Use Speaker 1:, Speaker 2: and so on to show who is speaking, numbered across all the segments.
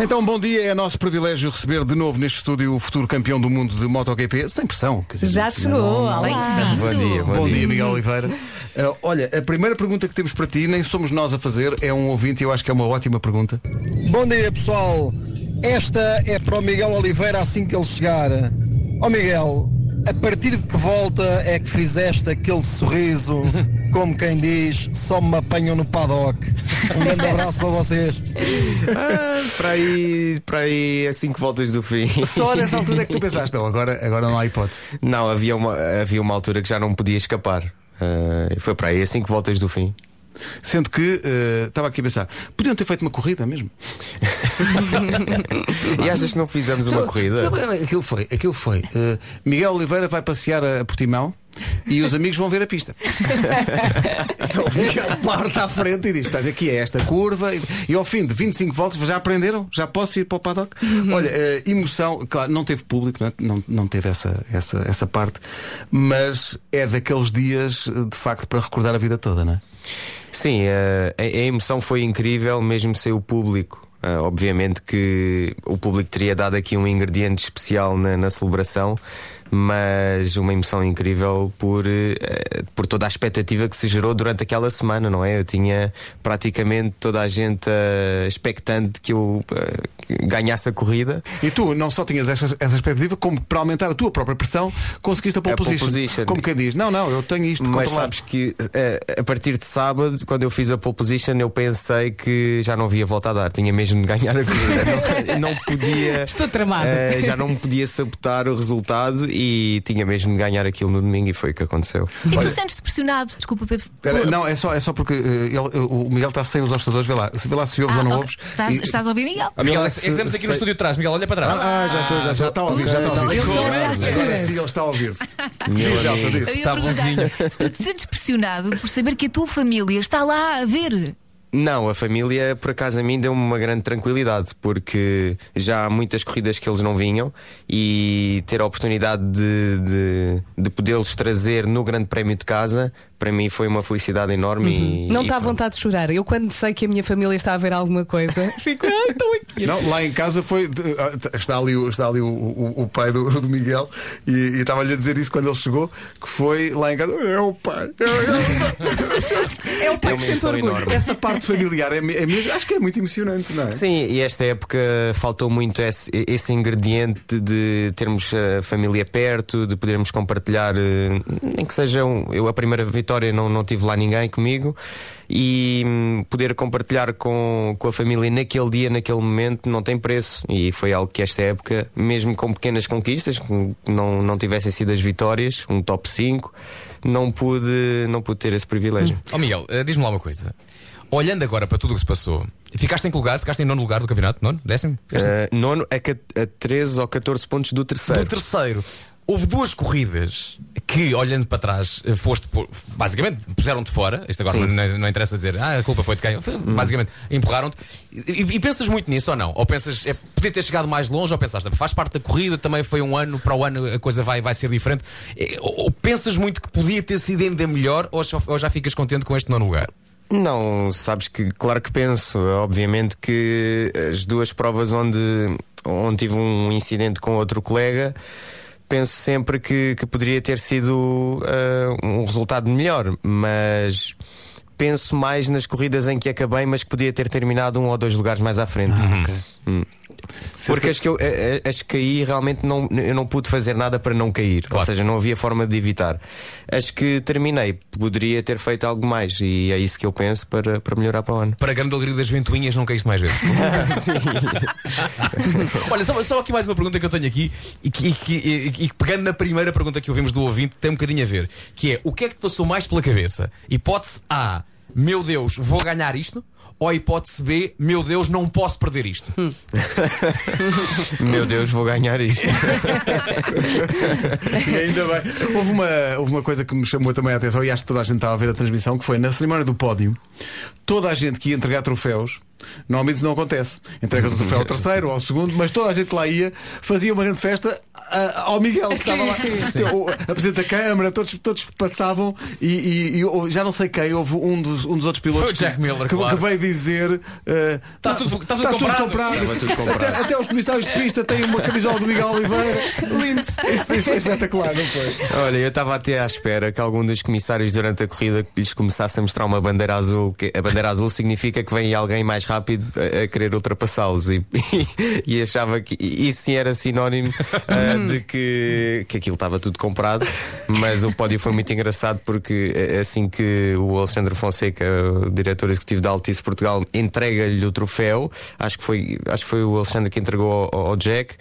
Speaker 1: Então, bom dia. É nosso privilégio receber de novo neste estúdio o futuro campeão do mundo de MotoGP, sem pressão. quer dizer,
Speaker 2: Já chegou, olá.
Speaker 3: Bom dia, bom,
Speaker 1: Bom
Speaker 3: dia.
Speaker 1: dia, Miguel Oliveira. Uh, olha, a primeira pergunta que temos para ti, nem somos nós a fazer, é um ouvinte e eu acho que é uma ótima pergunta.
Speaker 4: Bom dia pessoal, esta é para o Miguel Oliveira assim que ele chegar. Ó Miguel, a partir de que volta é que fizeste aquele sorriso, como quem diz, só me apanham no paddock? Um grande abraço para vocês.
Speaker 3: Ah, para aí, para aí, assim que voltas do fim.
Speaker 1: Só nessa altura é que tu pensaste, não, agora, agora não há hipótese.
Speaker 3: Não, havia uma, havia uma altura que já não podia escapar. Ah, foi para aí, assim que voltas do fim.
Speaker 1: Sendo que uh, estava aqui a pensar, podiam ter feito uma corrida mesmo.
Speaker 3: E achas que não fizemos uma corrida?
Speaker 1: Então, Aquilo foi, aquilo foi. uh, Miguel Oliveira vai passear a Portimão e os amigos vão ver a pista. então o Miguel parte à frente e diz: "Portanto, aqui é esta curva. E, ao fim de 25 voltas já aprenderam? Já posso ir para o paddock? Olha, uh, emoção, claro, não teve público, não, é? não, não teve essa, essa, essa parte, mas é daqueles dias de facto para recordar a vida toda, não é?
Speaker 3: Sim, eh, a, a emoção foi incrível, mesmo sem o público. Eh, obviamente que o público teria dado aqui um ingrediente especial na, na celebração, mas uma emoção incrível por, eh, por toda a expectativa que se gerou durante aquela semana, não é? Eu tinha praticamente toda a gente eh, expectante que eu eh, ganhasse a corrida.
Speaker 1: E tu não só tinhas essa, essa expectativa, como para aumentar a tua própria pressão, conseguiste a pole,
Speaker 3: A pole
Speaker 1: position.
Speaker 3: position.
Speaker 1: Como quem diz, não, não, eu tenho isto
Speaker 3: Mas
Speaker 1: controlado.
Speaker 3: sabes que a partir de sábado, quando eu fiz a pole position, eu pensei que já não havia volta a dar, tinha mesmo de ganhar a corrida. não, não podia.
Speaker 2: Estou tramada.
Speaker 3: eh, já não me podia sabotar o resultado e tinha mesmo de ganhar aquilo no domingo e foi o que aconteceu.
Speaker 5: E tu sentes-te pressionado? Desculpa, Pedro. Pela-
Speaker 1: não, é só, é só porque eh, ele- o Miguel está sem os hostadores, vê lá, se vê lá se ouves
Speaker 5: Ah,
Speaker 1: ou não
Speaker 5: ok.
Speaker 1: ouves.
Speaker 5: Estás,
Speaker 1: E-
Speaker 5: estás a ouvir, Miguel?
Speaker 6: Ah, Miguel, é
Speaker 1: se-
Speaker 6: que estamos aqui no estúdio de trás. Miguel, olha para trás.
Speaker 1: Ah, já estou, já, já está a ouvir, já está a ouvir. Agora sim, ele está a ouvir.
Speaker 5: Eu ia perguntar se tu te sentes pressionado por saber que a tua família está lá a ver.
Speaker 3: Não, a família, por acaso, a mim deu-me uma grande tranquilidade, porque já há muitas corridas que eles não vinham e ter a oportunidade de, de, de podê-los trazer no Grande Prémio de casa, para mim foi uma felicidade enorme. e-
Speaker 2: Não está à vontade de chorar. Eu, quando sei que a minha família está a ver alguma coisa, fico, ai, estou aqui.
Speaker 1: Não, lá em casa foi. ah, Está ali, o- está ali o, o, o pai do, do Miguel e, e estava-lhe a dizer isso quando ele chegou: que foi lá em casa. É o pai. É, é,
Speaker 2: É o pai
Speaker 3: É
Speaker 2: que
Speaker 3: uma
Speaker 2: sente orgulho.
Speaker 3: enorme.
Speaker 1: Essa parte familiar é, é mesmo. Acho que é muito emocionante, não é?
Speaker 3: Sim, e esta época faltou muito esse, esse ingrediente de termos a família perto, de podermos compartilhar, eh, nem que seja um, eu a primeira vitória não, não tive lá ninguém comigo e hum, poder compartilhar com, com a família naquele dia, naquele momento, não tem preço. E foi algo que esta época, mesmo com pequenas conquistas, não, não tivessem sido as vitórias, um top 5, não pude, não pude ter esse privilégio.
Speaker 6: Ó Miguel, eh, diz-me lá uma coisa. Olhando agora para tudo o que se passou, ficaste em que lugar? Ficaste em nono lugar do campeonato? Nono? Décimo? Ficaste
Speaker 3: Eh, nono a, a 13 ou 14 pontos do terceiro.
Speaker 6: Do terceiro. Houve duas corridas que, olhando para trás, eh, foste. Basicamente, puseram-te fora. Isto agora não, não interessa dizer, ah, a culpa foi de quem. Foi- Basicamente, empurraram-te. E, e pensas muito nisso ou não? Ou pensas, é, podia ter chegado mais longe, ou pensaste, faz parte da corrida, também foi um ano, para o ano a coisa vai, vai ser diferente. Eh, Ou, ou pensas muito que podia ter sido ainda melhor, ou, ou já ficas contente com este nono lugar?
Speaker 3: Não, sabes que, claro que penso. Obviamente que as duas provas onde, onde tive um incidente com outro colega, penso sempre que, que poderia ter sido ah, um resultado melhor, mas penso mais nas corridas em que acabei, mas que podia ter terminado um ou dois lugares mais à frente. Hum. Porque as que, eu, eh, eh, as que caí realmente não, eu não pude fazer nada para não cair. Ou
Speaker 6: Claro.
Speaker 3: seja, não havia forma de evitar. As que terminei, poderia ter feito algo mais. E é isso que eu penso para, para melhorar para o ano.
Speaker 6: Para a grande alegria das ventoinhas, não caíste mais vezes. Olha, só, só aqui mais uma pergunta que eu tenho aqui e que, e que- e e pegando na primeira pergunta que ouvimos do ouvinte, tem um bocadinho a ver, que é o que é que te passou mais pela cabeça? Hipótese A, meu Deus, vou ganhar isto? Ou hipótese B, meu Deus, não posso perder isto?
Speaker 3: Meu Deus, vou ganhar isto.
Speaker 1: E ainda bem. Houve uma, houve uma coisa que me chamou também a atenção e acho que toda a gente estava a ver a transmissão, que foi na cerimónia do pódio, toda a gente que ia entregar troféus, normalmente isso não acontece. Entregas o troféu ao terceiro ou ao segundo, mas toda a gente lá ia fazia uma grande festa a- ao Miguel que estava lá. O- A Presidente da Câmara, todos, todos passavam e, e- e já não sei quem, houve um dos, um dos outros pilotos
Speaker 6: Foi o Jack
Speaker 1: que,
Speaker 6: Miller,
Speaker 1: que,
Speaker 6: claro.
Speaker 1: que veio dizer eh,
Speaker 6: Tá tudo- tá tudo comprado."
Speaker 3: Estava tudo comprado.
Speaker 1: Até, até os comissários de pista têm uma camisola do Miguel Oliveira.
Speaker 2: Lindo.
Speaker 1: Isso, isso foi espetacular, não foi?
Speaker 3: Olha, eu estava até à espera que algum dos comissários durante a corrida lhes começasse a mostrar uma bandeira azul. Que a bandeira azul significa que vem alguém mais rápido a, a querer ultrapassá-los. E, e achava que isso sim era sinónimo ah, de que, que aquilo estava tudo comprado. Mas o pódio foi muito engraçado porque eh, assim que o Alexandre Fonseca, o diretor executivo da Altice Portugal, entrega-lhe o troféu, acho que foi, acho que foi o Alexandre que entregou ao, ao Jack.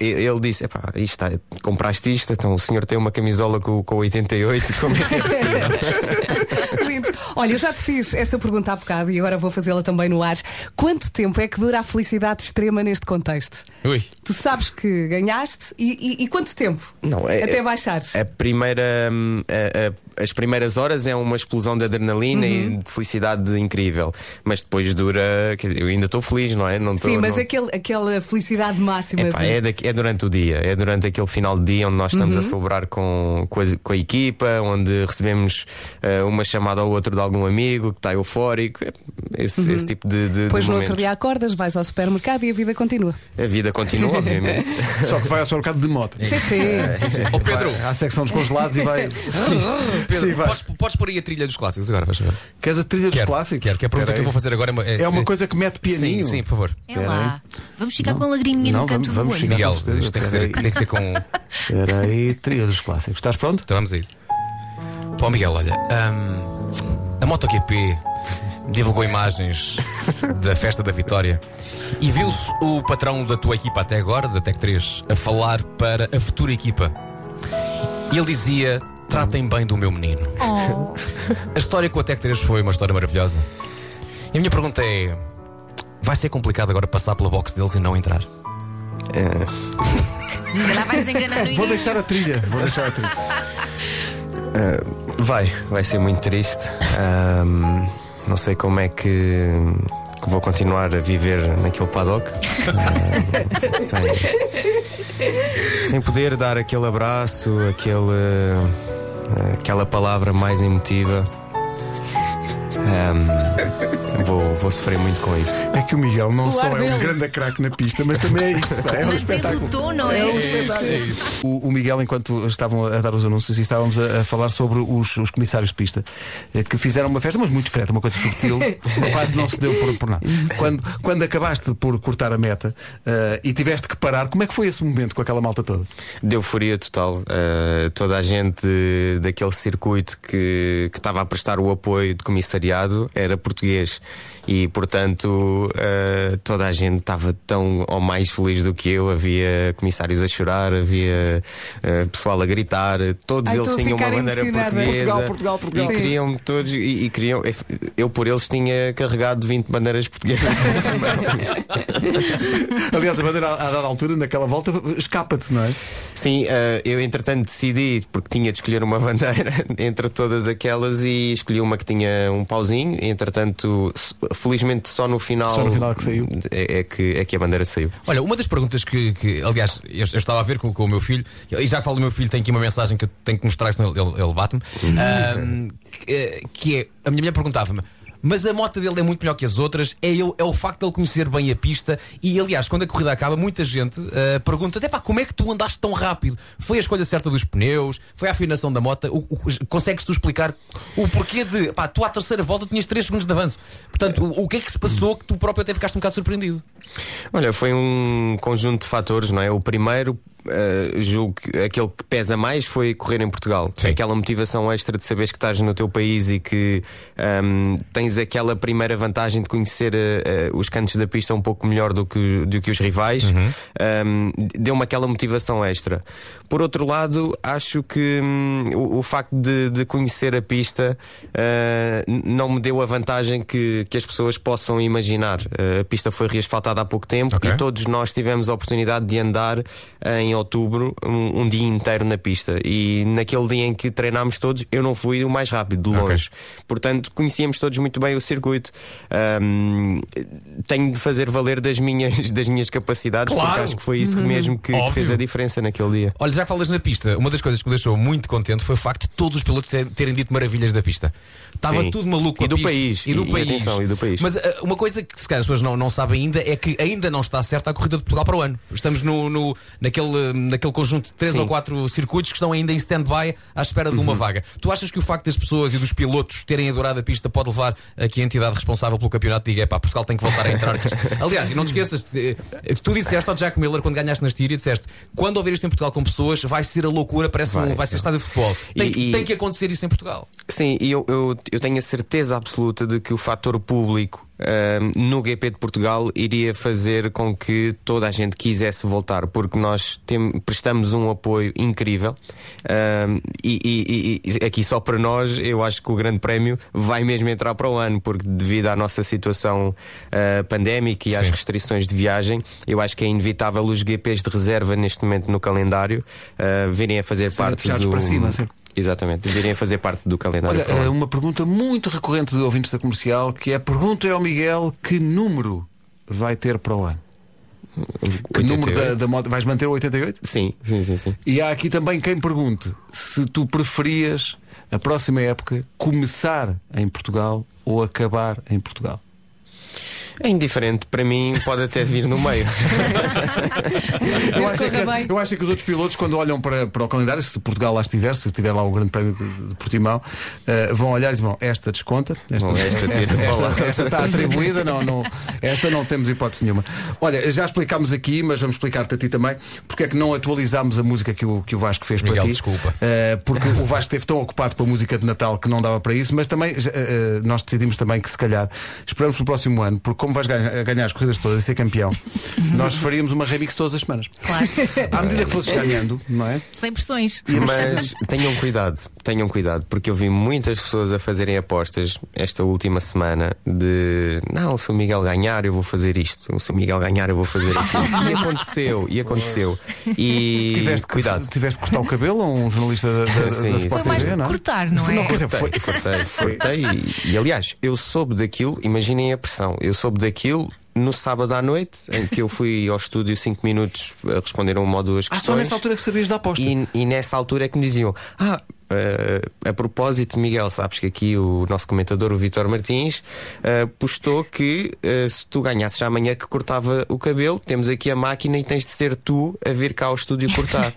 Speaker 3: e- ele disse: Epá, isto está, compraste isto, então o senhor tem uma camisola com, com 88, como é que é possível?
Speaker 2: Olha, eu já te fiz esta pergunta há bocado e agora vou fazê-la também no ar. Quanto tempo é que dura a felicidade extrema neste contexto?
Speaker 6: Ui.
Speaker 2: Tu sabes que ganhaste e, e- e quanto tempo?
Speaker 3: Não, é-
Speaker 2: Até baixares.
Speaker 3: A primeira, hum, a- a- as primeiras horas é uma explosão de adrenalina e de felicidade incrível, mas depois dura. Quer dizer, eu ainda estou feliz, não é? Não estou-
Speaker 2: Sim, mas
Speaker 3: não-
Speaker 2: aquele, aquela felicidade máxima.
Speaker 3: Epá,
Speaker 2: de-
Speaker 3: é, daqui- é durante o dia, é durante aquele final de dia onde nós estamos a celebrar com, com, a, com a equipa, onde recebemos eh, uma chamada ou outra de algum amigo que está eufórico, é, esse, esse tipo de, de,
Speaker 2: Depois
Speaker 3: de
Speaker 2: no
Speaker 3: momentos.
Speaker 2: outro dia acordas, vais ao supermercado e a vida continua.
Speaker 3: A vida continua, obviamente.
Speaker 1: Só que vai ao supermercado de moto.
Speaker 2: Sim, sim.
Speaker 6: Ó Pedro,
Speaker 1: Vai à secção dos congelados e vai.
Speaker 6: Pedro
Speaker 1: Sim, vai.
Speaker 6: podes, podes pôr aí a trilha dos clássicos agora, vais ver.
Speaker 1: Queres a trilha dos
Speaker 6: Quero,
Speaker 1: clássicos?
Speaker 6: Quero, que a pergunta que eu vou fazer agora é uma,
Speaker 1: É uma coisa que mete pianinho.
Speaker 6: Sim, sim, por favor.
Speaker 5: É lá. Vamos ficar com a lagriminha
Speaker 1: Não,
Speaker 5: no canto
Speaker 1: vamos- vamos
Speaker 5: do olho.
Speaker 6: Miguel, isto tem que, ser, tem que ser com.
Speaker 1: Espera aí, trilha dos clássicos. Estás pronto?
Speaker 6: Então vamos a isso. Pô, Miguel, olha, hum, a MotoGP divulgou imagens da festa da vitória e viu-se o patrão da tua equipa até agora, da Tech 3, a falar para a futura equipa. E ele dizia: tratem bem do meu menino.
Speaker 5: Oh,
Speaker 6: A história com a Tech 3 foi uma história maravilhosa. E a minha pergunta é: vai ser complicado agora passar pela box deles e não entrar?
Speaker 5: calhar vais enganar no
Speaker 1: Vou deixar a trilha. Vou deixar a trilha.
Speaker 3: Vai, vai ser muito triste. Ahm, não sei como é que, que vou continuar a viver naquele paddock. Ahm, sem, sem poder dar aquele abraço, aquele, aquela palavra mais emotiva. Ahm, vou, vou sofrer muito com isso.
Speaker 1: É que o Miguel não
Speaker 2: O
Speaker 1: só é um grande craque na pista, mas também é isto. É um espetáculo.
Speaker 5: o tom, não é?
Speaker 1: O, o Miguel, enquanto estavam a dar os anúncios e estávamos a, a falar sobre os, os comissários de pista eh, que fizeram uma festa, mas muito discreta, uma coisa subtil, quase não se deu por, por nada. Quando, quando acabaste por cortar a meta eh, e tiveste que parar, como é que foi esse momento com aquela malta toda?
Speaker 3: De euforia total. Uh, toda a gente daquele circuito que, que estava a prestar o apoio de comissariado era português. E, portanto, uh, toda a gente estava tão ou mais feliz do que eu. Havia comissários a chorar, havia uh, pessoal a gritar. Todos
Speaker 2: Ai,
Speaker 3: eles tinham uma bandeira portuguesa.
Speaker 1: Portugal, Portugal, Portugal.
Speaker 3: E queriam todos. E, e queriam. Eu, por eles, tinha carregado 20 bandeiras portuguesas nas mãos.
Speaker 1: Aliás, a bandeira, a dada altura, naquela volta, escapa-te, não é?
Speaker 3: Sim, eh, eu entretanto decidi, porque tinha de escolher uma bandeira entre todas aquelas e escolhi uma que tinha um pauzinho. E, entretanto, felizmente só no final.
Speaker 1: Só no final que saiu.
Speaker 3: É, é que, é que a bandeira saiu.
Speaker 6: Olha, uma das perguntas que, que, aliás, eu, eu estava a ver com, com o meu filho, e já que falo do meu filho, tem aqui uma mensagem que eu tenho que mostrar, senão ele, ele, bate-me. Que, que é: a minha mulher perguntava-me. Mas a moto dele é muito melhor que as outras, é, ele, é o facto de ele conhecer bem a pista. E aliás, quando a corrida acaba, muita gente ah, pergunta: até pá, como é que tu andaste tão rápido? Foi a escolha certa dos pneus? Foi a afinação da moto? O, o, consegues tu explicar o porquê de pá, tu à terceira volta tinhas 3 segundos de avanço? Portanto, o, o que é que se passou que tu próprio até ficaste um bocado surpreendido?
Speaker 3: Olha, foi um conjunto de fatores, não é? O primeiro. Eh, julgo que aquele que pesa mais foi correr em Portugal.
Speaker 6: Sim.
Speaker 3: Aquela motivação extra de saberes que estás no teu país e que ahm, tens aquela primeira vantagem de conhecer eh, eh, os cantos da pista um pouco melhor do que, do que os rivais. Ahm, Deu-me aquela motivação extra. Por outro lado, acho que hum, o, o facto de, de conhecer a pista não me deu a vantagem que, que as pessoas possam imaginar. A pista foi reasfaltada há pouco tempo. tempo
Speaker 6: Ok.
Speaker 3: e todos nós tivemos a oportunidade de andar em outubro um, um dia inteiro na pista. E naquele dia em que treinámos todos, eu não fui o mais rápido, de longe. Portanto, conhecíamos todos muito bem o circuito. Ahm, tenho de fazer valer das minhas, das minhas capacidades,
Speaker 6: Claro.
Speaker 3: porque acho que foi isso que mesmo que, que fez a diferença naquele dia.
Speaker 6: Olha, já que falas na pista, uma das coisas que me deixou muito contente foi o facto de todos os pilotos ter- terem dito maravilhas da pista. Estava
Speaker 3: Sim.
Speaker 6: tudo maluco
Speaker 3: E
Speaker 6: a
Speaker 3: do
Speaker 6: pista.
Speaker 3: país.
Speaker 6: E do
Speaker 3: E- e
Speaker 6: país.
Speaker 3: atenção, e do país.
Speaker 6: Mas ah, uma coisa que se calhar as pessoas não, não sabem ainda é que ainda não está certa a corrida de Portugal para o ano. Estamos no, no- naquele, naquele conjunto de três
Speaker 3: Sim.
Speaker 6: ou quatro circuitos que estão ainda em stand-by à espera de
Speaker 3: Uhum.
Speaker 6: uma vaga. Tu achas que o facto das pessoas e dos pilotos terem adorado a pista pode levar a que a entidade responsável pelo campeonato diga: pá, Portugal tem que voltar a entrar? Aliás, e não te esqueças, eh, tu disseste ao Jack Miller quando ganhaste na Estíria, disseste: quando ouvir isto em Portugal com pessoas, vai ser a loucura, parece um,
Speaker 3: Vai,
Speaker 6: vai ser
Speaker 3: sim.
Speaker 6: estádio de futebol. Tem,
Speaker 3: E-
Speaker 6: que-
Speaker 3: e-
Speaker 6: tem que acontecer isso em Portugal.
Speaker 3: Sim, e eu, eu, eu tenho a certeza absoluta de que o fator público ahm, no GP de Portugal iria fazer com que toda a gente quisesse voltar, porque nós tem- prestamos um apoio incrível. Ahm, e, e- e- aqui só para nós, eu acho que o Grande Prémio vai mesmo entrar para o ano, porque devido à nossa situação ah, pandémica e às
Speaker 6: Sim.
Speaker 3: restrições de viagem, eu acho que é inevitável os GPs de reserva neste momento no calendário ah, virem a fazer
Speaker 1: Serem
Speaker 3: parte do.
Speaker 1: para cima, sim.
Speaker 3: Exatamente, virem a fazer parte do calendário.
Speaker 1: Olha,
Speaker 3: para o ano.
Speaker 1: eh, uma pergunta muito recorrente de ouvintes da comercial que é pergunta ao Miguel que número vai ter para o ano? Que número da,
Speaker 3: 88?
Speaker 1: da moto? Vais manter o 88?
Speaker 3: Sim, sim, sim, sim.
Speaker 1: E há aqui também quem pergunte se tu preferias a próxima época começar em Portugal ou acabar em Portugal.
Speaker 3: É indiferente, para mim pode até vir no meio.
Speaker 1: Eu acho, é que, eu acho é que os outros pilotos, quando olham para, para o calendário, se Portugal lá estiver, se estiver lá o Grande Prémio de, de Portimão, eh, vão olhar e dizem: Bom, esta desconta, esta,
Speaker 3: Bom, esta
Speaker 1: esta,
Speaker 3: para lá."
Speaker 1: esta- esta está atribuída, não, não, esta não temos hipótese nenhuma. Olha, já explicámos aqui, mas vamos explicar-te a ti também, porque é que não atualizámos a música que o, que o Vasco fez
Speaker 6: Miguel,
Speaker 1: para ti.
Speaker 6: desculpa.
Speaker 1: Eh, porque o Vasco esteve tão ocupado com a música de Natal que não dava para isso, mas também eh, nós decidimos também que se calhar esperamos para o próximo ano, porque como vais ganhar, ganhar as corridas todas e ser campeão, nós faríamos uma remix todas as semanas.
Speaker 5: Claro.
Speaker 1: À medida que fosses ganhando, não é?
Speaker 5: Sem pressões.
Speaker 3: Mas tenham cuidado, tenham cuidado, porque eu vi muitas pessoas a fazerem apostas esta última semana de não, se o Miguel ganhar, eu vou fazer isto, se o Miguel ganhar, eu vou fazer aquilo. E aconteceu, e aconteceu. E
Speaker 1: Tiveste que,
Speaker 3: cuidado.
Speaker 1: tiveste que cortar o cabelo a um jornalista da, da,
Speaker 3: Sim,
Speaker 1: da. Sport
Speaker 5: Foi mais
Speaker 1: TV,
Speaker 5: de
Speaker 1: não é?
Speaker 5: cortar, não é?
Speaker 1: Não, foi,
Speaker 3: Cortei, cortei e, e, aliás, eu soube daquilo, imaginem a pressão, eu soube daquilo no sábado à noite, em que eu fui ao estúdio 5 minutos a responder a uma ou duas
Speaker 1: Ah,
Speaker 3: questões.
Speaker 1: só nessa altura que sabias da aposta.
Speaker 3: E, e nessa altura é que me diziam: Ah, eh, a propósito, Miguel, sabes que aqui o nosso comentador, o Vitor Martins, eh, postou que eh, se tu ganhasses amanhã que cortava o cabelo, temos aqui a máquina e tens de ser tu a vir cá ao estúdio cortar.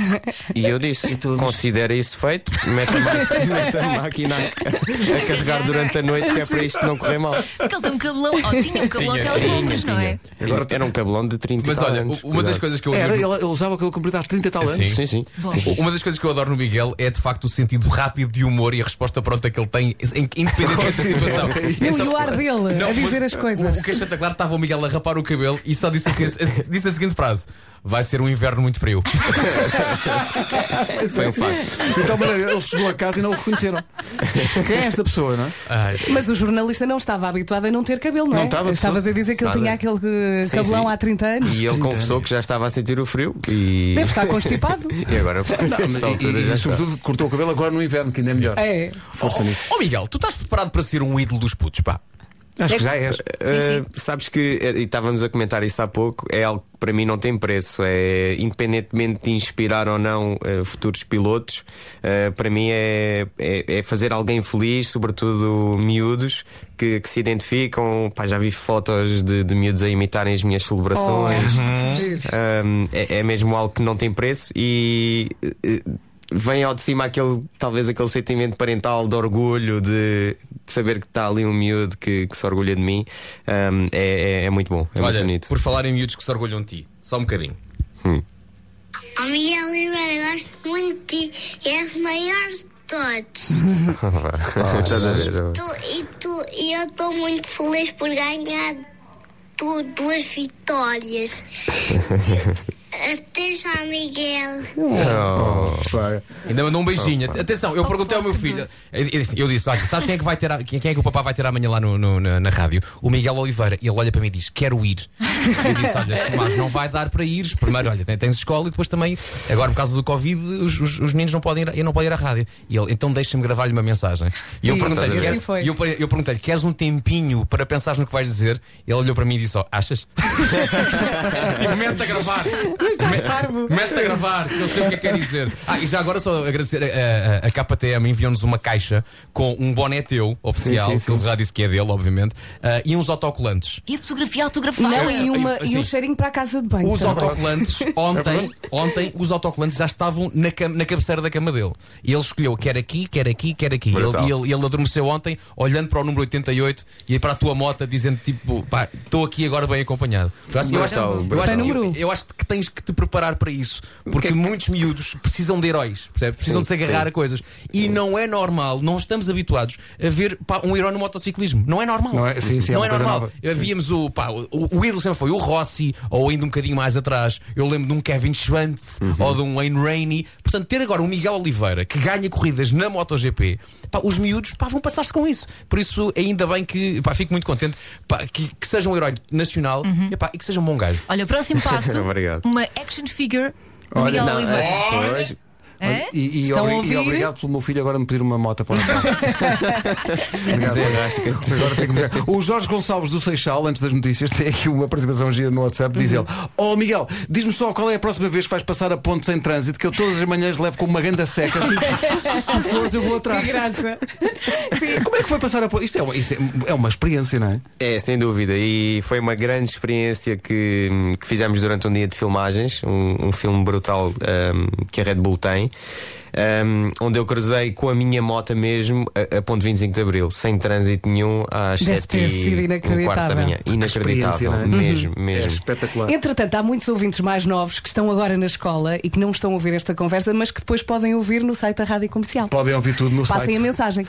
Speaker 3: e eu disse: Considera isso feito, mete a, máquina, mete a máquina a, a carregar durante a noite, que é para isto não correr mal.
Speaker 5: Porque ele tem um cabelão. Oh, tinha um cabelão
Speaker 6: Tinha,
Speaker 5: até aos
Speaker 6: tinha,
Speaker 5: ombros, não é?
Speaker 3: Agora era um cabelão de 30
Speaker 6: Mas
Speaker 3: e
Speaker 6: olha,
Speaker 3: anos.
Speaker 6: uma das
Speaker 3: Cuidado.
Speaker 6: coisas que eu
Speaker 1: Era, ele, ele usava aquele comprido há 30 e tal anos.
Speaker 6: Sim.
Speaker 3: Sim, sim.
Speaker 6: Uma das coisas que eu adoro no Miguel é de facto o sentido rápido de humor e a resposta pronta que ele tem, em- independentemente da situação.
Speaker 2: Não, e o ar dele
Speaker 6: Não,
Speaker 2: a dizer
Speaker 6: mas
Speaker 2: as coisas.
Speaker 6: O, o que é espetacular estava o Miguel a rapar o cabelo e só disse, assim, disse a seguinte frase: Vai ser um inverno muito frio.
Speaker 3: Foi um facto.
Speaker 1: De tal maneira, ele chegou a casa e não o reconheceram. Quem é esta pessoa, não é?
Speaker 6: Ai,
Speaker 2: Mas o jornalista não estava habituado a não ter cabelo, não é?
Speaker 1: Não estava,
Speaker 2: Estavas a dizer que ele
Speaker 3: Nada.
Speaker 2: tinha aquele eh,
Speaker 3: Sim,
Speaker 2: cabelão
Speaker 3: sim.
Speaker 2: há 30 anos.
Speaker 3: E ele confessou que já estava a sentir o frio e.
Speaker 2: Deve estar constipado.
Speaker 3: E agora,
Speaker 1: Não,
Speaker 3: nesta
Speaker 1: e- e, e, sobretudo cortou o cabelo agora no inverno, que ainda é melhor.
Speaker 2: É.
Speaker 1: Força nisso.
Speaker 6: Ó Miguel, tu estás preparado para ser um ídolo dos putos, pá?
Speaker 1: Acho que já és.
Speaker 3: Uh, sabes que, eh, e estávamos a comentar isso há pouco, é algo que para mim não tem preço. É independentemente de inspirar ou não eh, futuros pilotos, eh, para mim é, é, é fazer alguém feliz, sobretudo miúdos que, que se identificam. Pá, já vi fotos de, de miúdos a imitarem as minhas celebrações.
Speaker 2: Giro.
Speaker 3: Um, é, é mesmo algo que não tem preço e eh, vem ao de cima aquele, talvez aquele sentimento parental de orgulho de, de saber que está ali um miúdo que, que se orgulha de mim. Um, é, é- é muito bom, é
Speaker 6: Olha,
Speaker 3: muito bonito.
Speaker 6: por falar em miúdos que se orgulham de ti, só um bocadinho.
Speaker 7: Oh, Miguel Oliveira, gosto muito de ti. És o maior de todos.
Speaker 3: A?
Speaker 7: Tu- e, tu, e eu estou muito feliz por ganhar tu, duas vitórias. Até já, Miguel.
Speaker 1: Vai.
Speaker 6: Ainda mandou um beijinho. Atenção, eu perguntei ao meu filho. Eu disse, eu disse, olha, sabes quem é que vai ter a- quem é que o papá vai ter amanhã lá no- no- na, na rádio? O Miguel Oliveira. E ele olha para mim e diz: Quero ir. Eu disse: Olha, mas não vai dar para ires. Primeiro, olha, tem- tens escola e depois também, agora por causa do Covid, os, os- os meninos não podem ir, eu não podem ir à rádio. E ele, então deixa-me gravar-lhe uma mensagem. E eu perguntei-lhe:
Speaker 2: assim
Speaker 6: "Quer-
Speaker 2: foi.
Speaker 6: e eu, eu perguntei-lhe: Queres um tempinho para pensares no que vais dizer? Ele olhou para mim e disse: oh, Achas? tipo, mete a gravar. Mete a gravar, que eu sei o que é que quer dizer. Ah, e já agora só agradecer a, a, a KTM enviou-nos uma caixa com um boné teu, oficial,
Speaker 1: Sim, sim,
Speaker 6: que ele já disse que é dele, obviamente, ah, e uns autocolantes.
Speaker 5: E a fotografia autografada.
Speaker 2: Não, e, uma,
Speaker 6: eu-
Speaker 2: e um cheirinho para a casa de banho.
Speaker 6: Os
Speaker 2: também.
Speaker 6: autocolantes, ontem, ontem, os autocolantes já estavam na, cam- na cabeceira da cama dele. E ele escolheu quer aqui, quer aqui, quer aqui. Ele, e ele, ele adormeceu ontem, olhando para o número 88 e para a tua moto, dizendo tipo, pá, estou aqui agora bem acompanhado. Eu acho, eu acho que tens que te preparar para isso. Porque muitos miúdos precisam de heróis, percebes? Precisam de se
Speaker 3: Sim,
Speaker 6: agarrar
Speaker 3: sim.
Speaker 6: a coisas. E não é normal, não estamos habituados a ver pá, um herói no motociclismo. Não é normal.
Speaker 1: Não é- sim, sim, é
Speaker 6: não é
Speaker 1: coisa
Speaker 6: normal.
Speaker 1: nova.
Speaker 6: Havíamos o, pá, o, o ídolo sempre foi o Rossi, ou ainda um bocadinho mais atrás. Eu lembro de um Kevin Schwantz
Speaker 1: Uhum.
Speaker 6: ou de um Wayne Rainey. Portanto, ter agora um Miguel Oliveira que ganha corridas na MotoGP, pá, os miúdos pá, vão passar-se com isso. Por isso, ainda bem que pá, fico muito contente pá, que, que seja um herói nacional e, pá, e que seja um bom gajo.
Speaker 5: Olha, próximo passo:
Speaker 3: Obrigado.
Speaker 5: uma action figure do
Speaker 1: Olha,
Speaker 5: Miguel
Speaker 1: não,
Speaker 5: Oliveira.
Speaker 3: Pois,
Speaker 5: Hã?
Speaker 1: E, e,
Speaker 2: Estão a
Speaker 1: obri- e
Speaker 2: ouvir?
Speaker 1: obrigado pelo meu filho agora me pedir uma moto para o Natal. Obrigado. Agora tenho que dizer. O Jorge Gonçalves do Seixal, antes das notícias, tem aqui uma participação gira no WhatsApp. Diz ele: Oh Miguel, diz-me só qual é a próxima vez que vais passar a ponte sem trânsito, que eu todas as manhãs levo com uma ganda seca. Assim, se tu fores, eu vou
Speaker 2: Que
Speaker 1: atrás.
Speaker 2: graça.
Speaker 1: Como é que foi passar a ponte? Isto é uma, isto é, é uma experiência, não é?
Speaker 3: É, sem dúvida. E foi uma grande experiência que, que fizemos durante um dia de filmagens, um, um filme brutal um, que a Red Bull tem. Um, onde eu cruzei com a minha moto mesmo a, a ponto 25 de Abril, sem trânsito nenhum, às
Speaker 2: Deve
Speaker 3: 7
Speaker 2: ter sido
Speaker 3: e um quarto da
Speaker 2: inacreditável.
Speaker 3: manhã. Inacreditável,
Speaker 1: é?
Speaker 3: mesmo,
Speaker 1: É
Speaker 3: mesmo.
Speaker 1: espetacular.
Speaker 2: Entretanto, há muitos ouvintes mais novos que estão agora na escola e que não estão a ouvir esta conversa, mas que depois podem ouvir no site da Rádio Comercial.
Speaker 1: Podem ouvir tudo no
Speaker 2: Passem
Speaker 1: site.
Speaker 2: a mensagem.